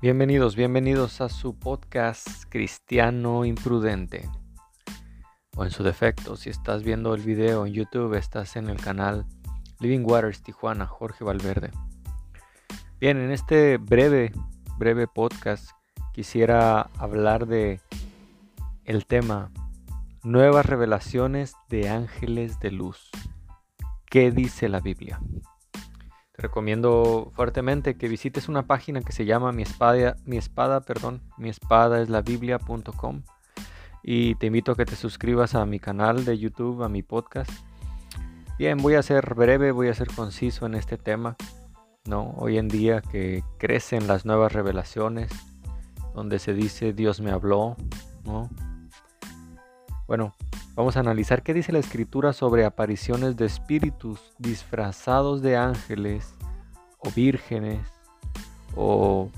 Bienvenidos, bienvenidos a su podcast Cristiano Imprudente. O en su defecto, si estás viendo el video en YouTube, estás en el canal Living Waters Tijuana, Jorge Valverde. Bien, en este breve, breve podcast quisiera hablar de el tema Nuevas revelaciones de ángeles de luz. ¿Qué dice la Biblia? Recomiendo fuertemente que visites una página que se llama mi espada, mi espada, perdón, mi espada es la biblia.com y te invito a que te suscribas a mi canal de YouTube, a mi podcast. Bien, voy a ser breve, voy a ser conciso en este tema. ¿no? Hoy en día que crecen las nuevas revelaciones, donde se dice Dios me habló, ¿no? Bueno, vamos a analizar qué dice la escritura sobre apariciones de espíritus disfrazados de ángeles o vírgenes o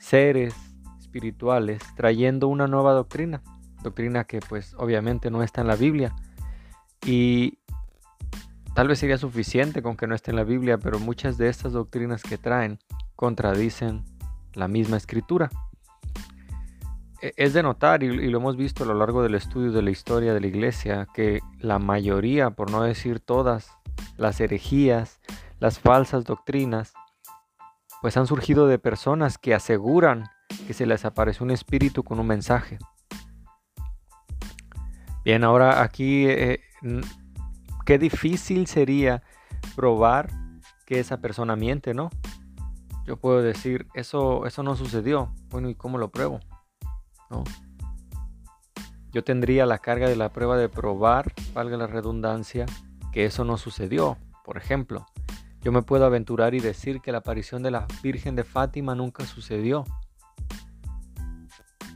seres espirituales trayendo una nueva doctrina, doctrina que pues obviamente no está en la Biblia y tal vez sería suficiente con que no esté en la Biblia, pero muchas de estas doctrinas que traen contradicen la misma escritura. E, es de notar, y, lo hemos visto a lo largo del estudio de la historia de la iglesia, que la mayoría, por no decir todas, las herejías, las falsas doctrinas, pues han surgido de personas que aseguran que se les apareció un espíritu con un mensaje. Bien, ahora aquí, eh, qué difícil sería probar que esa persona miente, ¿no? Yo puedo decir, eso, eso no sucedió. Bueno, ¿y cómo lo pruebo? Yo tendría la carga de la prueba de probar, valga la redundancia, que eso no sucedió. Por ejemplo, yo me puedo aventurar y decir que la aparición de la Virgen de Fátima nunca sucedió.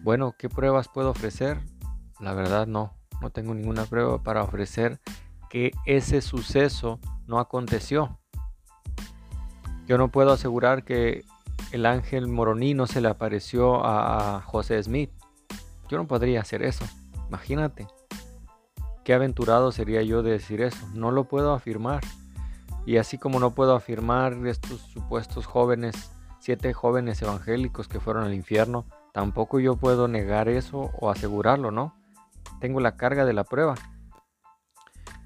Bueno, ¿qué pruebas puedo ofrecer? La verdad no, no tengo ninguna prueba para ofrecer que ese suceso no aconteció. Yo no puedo asegurar que el ángel moronino se le apareció a José Smith. Yo no podría hacer eso. Imagínate. Qué aventurado sería yo de decir eso. No lo puedo afirmar. Y así como no puedo afirmar estos supuestos jóvenes, siete jóvenes evangélicos que fueron al infierno, tampoco yo puedo negar eso o asegurarlo, ¿no? Tengo la carga de la prueba.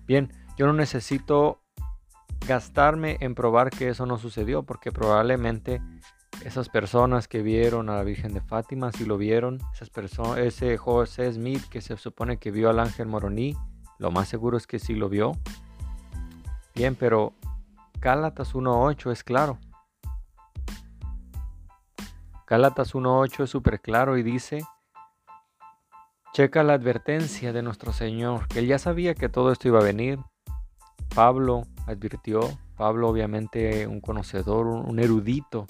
Bien, yo no necesito gastarme en probar que eso no sucedió, porque probablemente esas personas que vieron a la Virgen de Fátima, si lo vieron, esas personas, ese José Smith que se supone que vio al ángel Moroní, lo más seguro es que sí lo vio. Bien, pero Gálatas 1.8 es claro. Gálatas 1.8 es súper claro y dice, checa la advertencia de nuestro Señor, que él ya sabía que todo esto iba a venir. Pablo advirtió, Pablo obviamente un conocedor, un erudito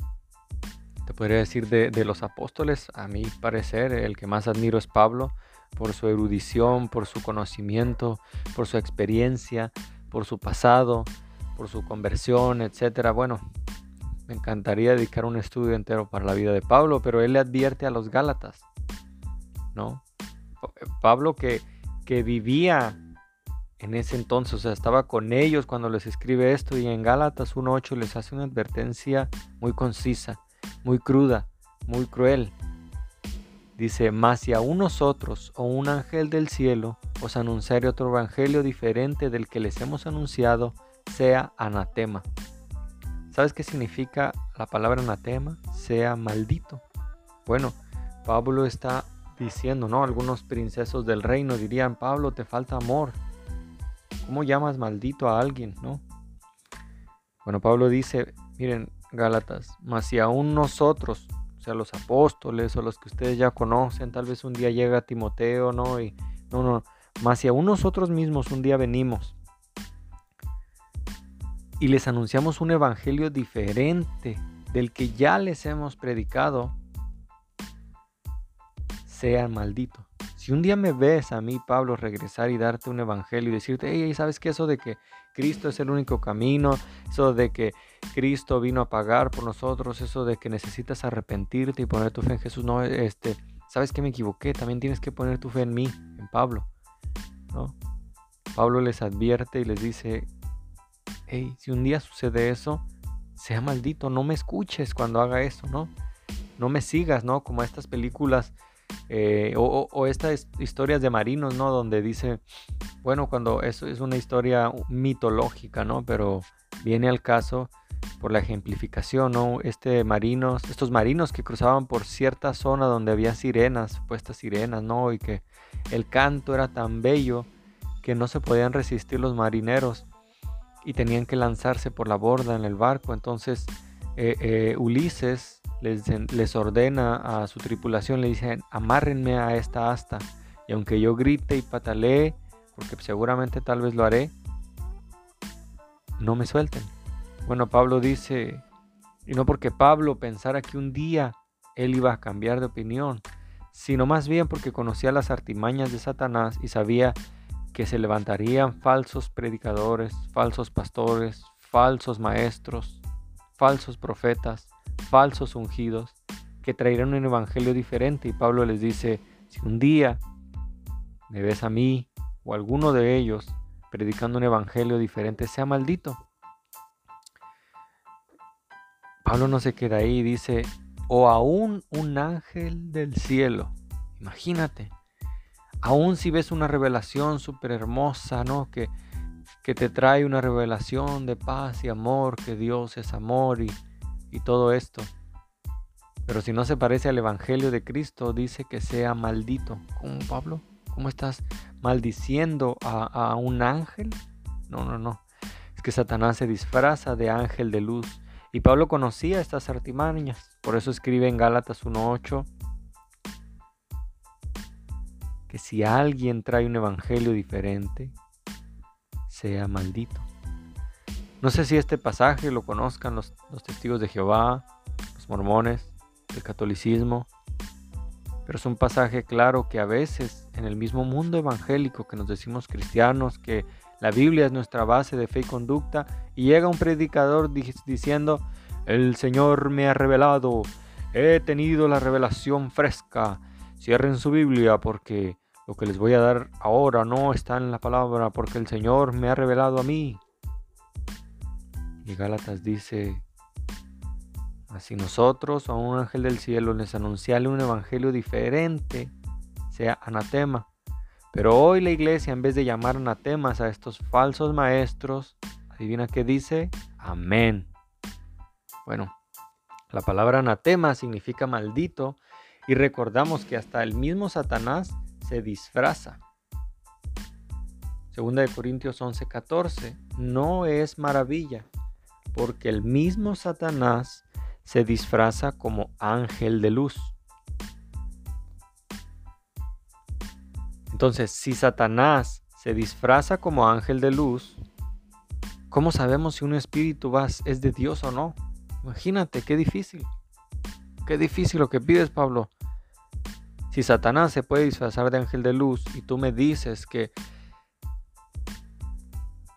podría decir de, los apóstoles, a mi parecer, el que más admiro es Pablo, por su erudición, por su conocimiento, por su experiencia, por su pasado, por su conversión, etcétera. Bueno, me encantaría dedicar un estudio entero para la vida de Pablo, pero él le advierte a los Gálatas, ¿no? Pablo que, que vivía en ese entonces, o sea, estaba con ellos cuando les escribe esto y en Gálatas 1.8 les hace una advertencia muy concisa muy cruda, muy cruel. Dice, mas si aún nosotros o un ángel del cielo os anunciare otro evangelio diferente del que les hemos anunciado, sea anatema. ¿Sabes qué significa la palabra anatema? Sea maldito. Bueno, Pablo está diciendo, ¿no? Algunos princesos del reino dirían, Pablo, te falta amor. ¿Cómo llamas maldito a alguien, no? Bueno, Pablo dice, miren, Gálatas, mas si aún nosotros, o sea, los apóstoles o los que ustedes ya conocen, tal vez un día llega Timoteo, ¿no? Y no, no, mas si aún nosotros mismos un día venimos y les anunciamos un evangelio diferente del que ya les hemos predicado, sean malditos. Si un día me ves a mí, Pablo, regresar y darte un evangelio y decirte, hey, ¿sabes qué? Eso de que Cristo es el único camino, eso de que Cristo vino a pagar por nosotros, eso de que necesitas arrepentirte y poner tu fe en Jesús, no, este, ¿sabes que me equivoqué? También tienes que poner tu fe en mí, en Pablo, ¿no? Pablo les advierte y les dice, hey, si un día sucede eso, sea maldito, no me escuches cuando haga eso, ¿no? no me sigas, ¿no? Como estas películas eh, o, estas historias de marinos, ¿no? Donde dice, bueno, cuando eso es una historia mitológica, ¿no? Pero viene al caso por la ejemplificación, ¿no? Este marinos, estos marinos que cruzaban por cierta zona donde había sirenas, puestas sirenas, ¿no? Y que el canto era tan bello que no se podían resistir los marineros y tenían que lanzarse por la borda en el barco. Entonces eh, eh, Ulises les, les, ordena a su tripulación, le dicen, amárrenme a esta asta. Y aunque yo grite y patalee, porque seguramente tal vez lo haré, no me suelten. Bueno, Pablo dice, y no porque Pablo pensara que un día él iba a cambiar de opinión, sino más bien porque conocía las artimañas de Satanás y sabía que se levantarían falsos predicadores, falsos pastores, falsos maestros, falsos profetas, falsos ungidos, que traerán un evangelio diferente. Y Pablo les dice, si un día me ves a mí o alguno de ellos predicando un evangelio diferente, sea maldito. Pablo no se queda ahí, dice, o aún un ángel del cielo. Imagínate, aún si ves una revelación súper hermosa, ¿no? Que, que te trae una revelación de paz y amor, que Dios es amor y, y todo esto. Pero si no se parece al Evangelio de Cristo, dice que sea maldito. ¿Cómo, Pablo? ¿Cómo estás maldiciendo a, un ángel? No, no, no. Es que Satanás se disfraza de ángel de luz. Y Pablo conocía estas artimañas. Por eso escribe en Gálatas 1.8 que si alguien trae un evangelio diferente, sea maldito. No sé si este pasaje lo conozcan los, testigos de Jehová, los mormones, el catolicismo, pero es un pasaje claro que a veces en el mismo mundo evangélico que nos decimos cristianos, que la Biblia es nuestra base de fe y conducta, y llega un predicador diciendo, el Señor me ha revelado, he tenido la revelación fresca, cierren su Biblia porque lo que les voy a dar ahora no está en la palabra porque el Señor me ha revelado a mí. Y Gálatas dice, así nosotros a un ángel del cielo les anunciarle un evangelio diferente, sea anatema. Pero hoy la iglesia en vez de llamar anatemas a estos falsos maestros, adivina qué dice, amén. Bueno, la palabra anatema significa maldito y recordamos que hasta el mismo Satanás se disfraza. Segunda de Corintios 11:14, no es maravilla, porque el mismo Satanás se disfraza como ángel de luz. Entonces, si Satanás se disfraza como ángel de luz, ¿cómo sabemos si un espíritu es de Dios o no? Imagínate, qué difícil. Qué difícil lo que pides, Pablo. Si Satanás se puede disfrazar de ángel de luz y tú me dices que,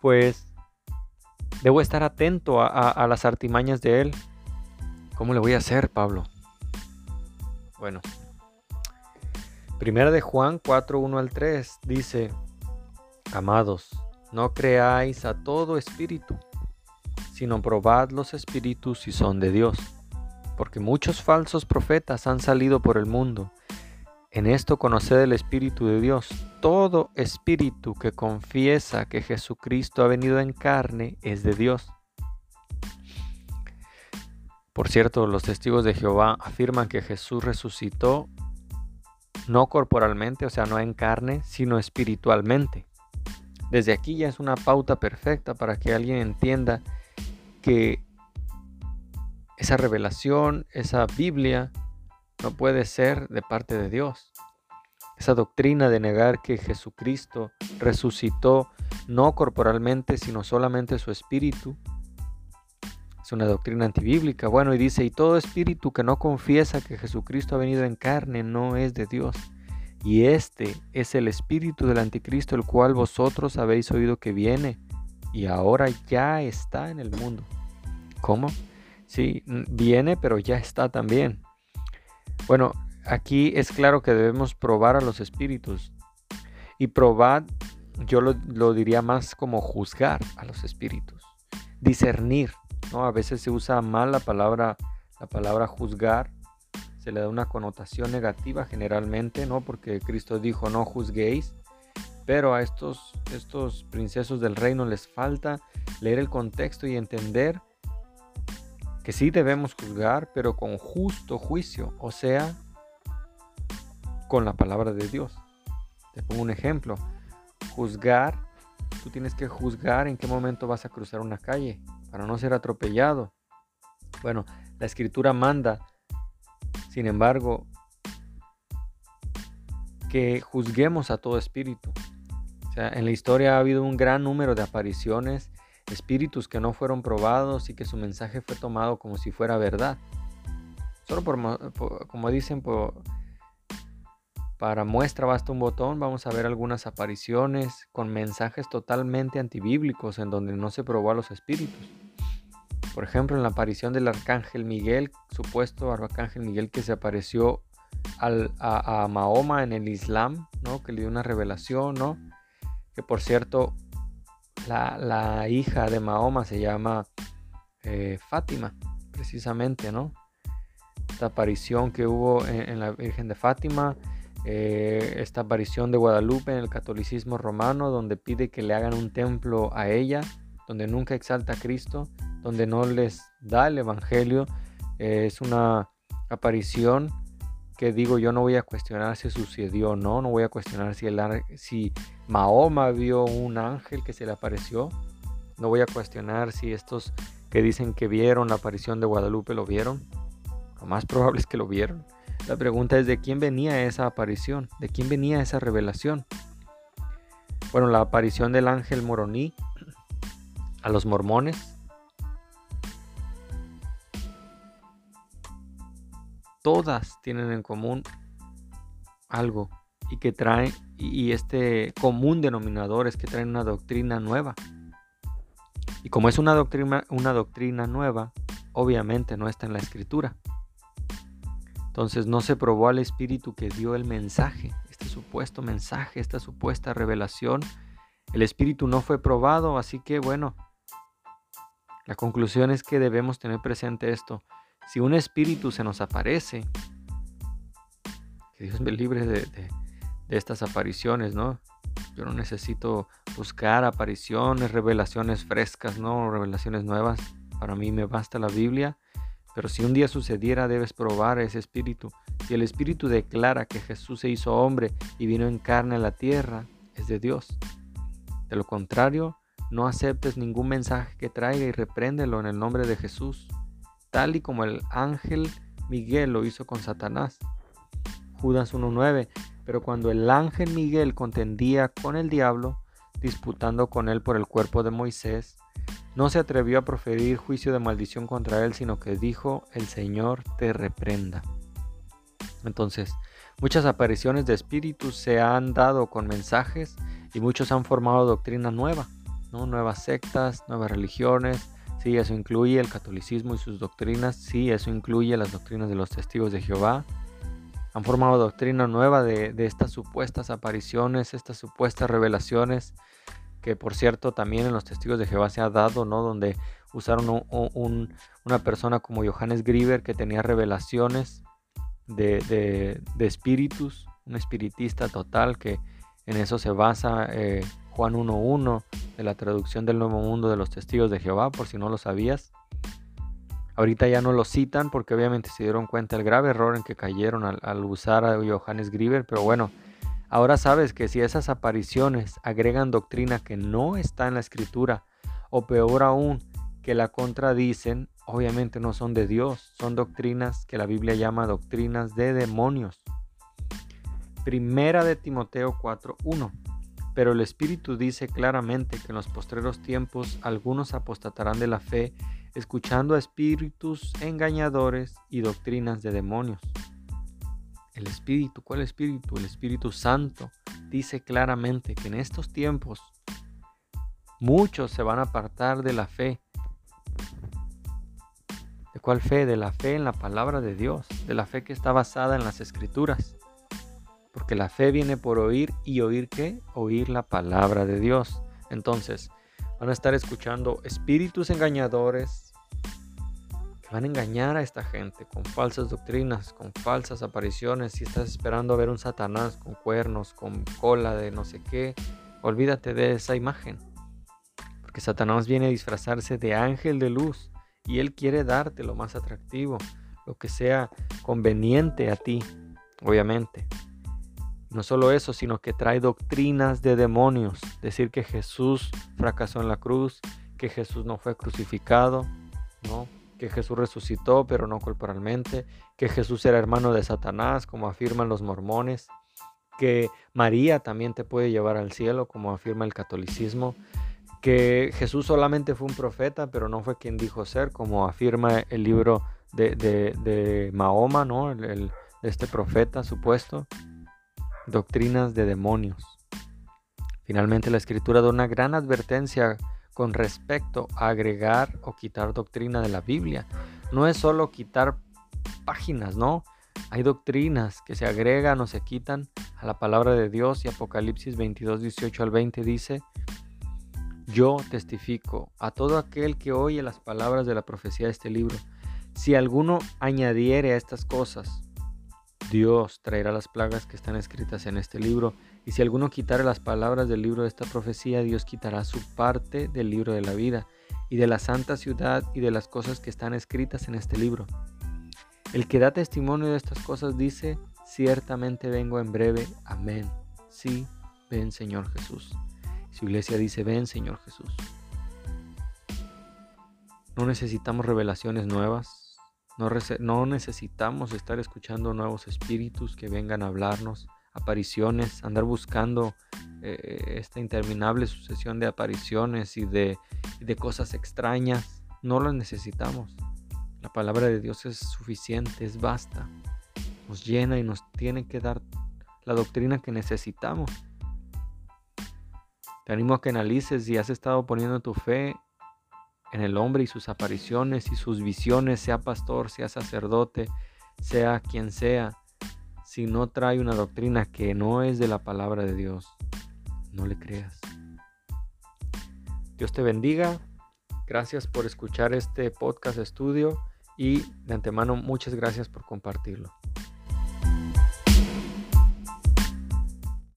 pues, debo estar atento a, las artimañas de él, ¿cómo le voy a hacer, Pablo? Bueno, primera de Juan 4, 1 al 3 dice, amados, no creáis a todo espíritu, sino probad los espíritus si son de Dios, porque muchos falsos profetas han salido por el mundo en esto conoced el Espíritu de Dios. Todo espíritu que confiesa que Jesucristo ha venido en carne es de Dios. Por cierto, los testigos de Jehová afirman que Jesús resucitó no corporalmente, o sea, no en carne, sino espiritualmente. Desde aquí ya es una pauta perfecta para que alguien entienda que esa revelación, esa Biblia, no puede ser de parte de Dios. Esa doctrina de negar que Jesucristo resucitó no corporalmente, sino solamente su espíritu, es una doctrina antibíblica. Bueno, y dice, y todo espíritu que no confiesa que Jesucristo ha venido en carne no es de Dios. Y este es el espíritu del anticristo, el cual vosotros habéis oído que viene y ahora ya está en el mundo. ¿Cómo? Sí, viene, pero ya está también. Bueno, aquí es claro que debemos probar a los espíritus. Y probar, yo lo, diría más como juzgar a los espíritus. Discernir, A veces se usa mal la palabra, la palabra juzgar. se le da una connotación negativa generalmente, ¿no? Porque Cristo dijo, no juzguéis. Pero a estos, estos princesos del reino les falta leer el contexto y entender que sí debemos juzgar, pero con justo juicio, o sea, con la palabra de Dios. Te pongo un ejemplo. Juzgar, tú tienes que juzgar en qué momento vas a cruzar una calle para no ser atropellado. Bueno, la escritura manda sin embargo, que juzguemos a todo espíritu. O sea, en la historia ha habido un gran número de apariciones, espíritus que no fueron probados y que su mensaje fue tomado como si fuera verdad. Solo por, como dicen, para muestra basta un botón, vamos a ver algunas apariciones con mensajes totalmente antibíblicos en donde no se probó a los espíritus. Por ejemplo, en la aparición del arcángel Miguel, supuesto arcángel Miguel que se apareció a, Mahoma en el Islam, ¿no? que le dio una revelación, ¿no? que por cierto, la, hija de Mahoma se llama eh, Fátima, precisamente, ¿no? Esta aparición que hubo en, la Virgen de Fátima, eh, esta aparición de Guadalupe en el catolicismo romano, donde pide que le hagan un templo a ella, donde nunca exalta a Cristo, donde no les da el Evangelio. Eh, es una aparición que digo, yo no voy a cuestionar si sucedió o no, no voy a cuestionar si, si Mahoma vio un ángel que se le apareció, no voy a cuestionar si estos que dicen que vieron la aparición de Guadalupe lo vieron, lo más probable es que lo vieron. La pregunta es de quién venía esa aparición, de quién venía esa revelación. Bueno, la aparición del ángel Moroní a los mormones todas tienen en común algo y que traen, y este común denominador es que traen una doctrina nueva. Y como es una doctrina, una doctrina nueva, obviamente no está en la escritura. Entonces no se probó al espíritu que dio el mensaje, este supuesto mensaje, esta supuesta revelación. El espíritu no fue probado, así que bueno, la conclusión es que debemos tener presente esto. Si un espíritu se nos aparece, que Dios me libre de, estas apariciones, ¿no? Yo no necesito buscar apariciones, revelaciones frescas, ¿no? Revelaciones nuevas. Para mí me basta la Biblia. Pero si un día sucediera, debes probar ese espíritu. Si el espíritu declara que Jesús se hizo hombre y vino en carne a la tierra, es de Dios. De lo contrario, no aceptes ningún mensaje que traiga y repréndelo en el nombre de Jesús tal y como el ángel Miguel lo hizo con Satanás. Judas 1.9. Pero cuando el ángel Miguel contendía con el diablo, disputando con él por el cuerpo de Moisés, no se atrevió a proferir juicio de maldición contra él, sino que dijo, el Señor te reprenda. Entonces, muchas apariciones de espíritus se han dado con mensajes y muchos han formado doctrina nueva, nuevas sectas, nuevas religiones, Sí, eso incluye el catolicismo y sus doctrinas. Sí, eso incluye las doctrinas de los testigos de Jehová. Han formado doctrina nueva de, estas supuestas apariciones, estas supuestas revelaciones, que por cierto también en los testigos de Jehová se ha dado, ¿no? Donde usaron una persona como Johannes Grieber que tenía revelaciones de, espíritus, un espiritista total que en eso se basa eh, Juan 1.1 de la traducción del Nuevo Mundo de los Testigos de Jehová, por si no lo sabías. Ahorita ya no lo citan porque obviamente se dieron cuenta del grave error en que cayeron al, usar a Johannes Grieber, pero bueno, ahora sabes que si esas apariciones agregan doctrina que no está en la escritura, o peor aún, que la contradicen, obviamente no son de Dios, son doctrinas que la Biblia llama doctrinas de demonios. Primera de Timoteo 4.1 pero el Espíritu dice claramente que en los postreros tiempos algunos apostatarán de la fe, escuchando a espíritus engañadores y doctrinas de demonios. El Espíritu, ¿cuál Espíritu? El Espíritu Santo dice claramente que en estos tiempos muchos se van a apartar de la fe. ¿De cuál fe? De la fe en la palabra de Dios, de la fe que está basada en las escrituras. Porque la fe viene por oír y oír qué? Oír la palabra de Dios. Entonces, van a estar escuchando espíritus engañadores que van a engañar a esta gente con falsas doctrinas, con falsas apariciones. Si estás esperando a ver un Satanás con cuernos, con cola de no sé qué, olvídate de esa imagen. Porque Satanás viene a disfrazarse de ángel de luz y él quiere darte lo más atractivo, lo que sea conveniente a ti, obviamente. No solo eso, sino que trae doctrinas de demonios. Decir que Jesús fracasó en la cruz, que Jesús no fue crucificado, ¿no? que Jesús resucitó, pero no corporalmente, que Jesús era hermano de Satanás, como afirman los mormones, que María también te puede llevar al cielo, como afirma el catolicismo, que Jesús solamente fue un profeta, pero no fue quien dijo ser, como afirma el libro de, Mahoma, ¿no? El, este profeta supuesto, doctrinas de demonios. Finalmente la escritura da una gran advertencia con respecto a agregar o quitar doctrina de la Biblia. No es solo quitar páginas, ¿no? Hay doctrinas que se agregan o se quitan a la palabra de Dios y Apocalipsis 22, 18 al 20 dice, yo testifico a todo aquel que oye las palabras de la profecía de este libro. Si alguno añadiere a estas cosas, Dios traerá las plagas que están escritas en este libro y si alguno quitare las palabras del libro de esta profecía, Dios quitará su parte del libro de la vida y de la santa ciudad y de las cosas que están escritas en este libro. El que da testimonio de estas cosas dice, ciertamente vengo en breve. Amén. Sí, ven Señor Jesús. Su iglesia dice, ven Señor Jesús. No necesitamos revelaciones nuevas. No, no necesitamos estar escuchando nuevos espíritus que vengan a hablarnos apariciones, andar buscando eh, esta interminable sucesión de apariciones y de, cosas extrañas. No lo necesitamos. La palabra de Dios es suficiente, es basta. Nos llena y nos tiene que dar la doctrina que necesitamos. Te animo a que analices si has estado poniendo tu fe en el hombre y sus apariciones y sus visiones, sea pastor, sea sacerdote, sea quien sea si no trae una doctrina que no es de la palabra de Dios, no le creas. Dios te bendiga. Gracias por escuchar este podcast estudio y de antemano muchas gracias por compartirlo.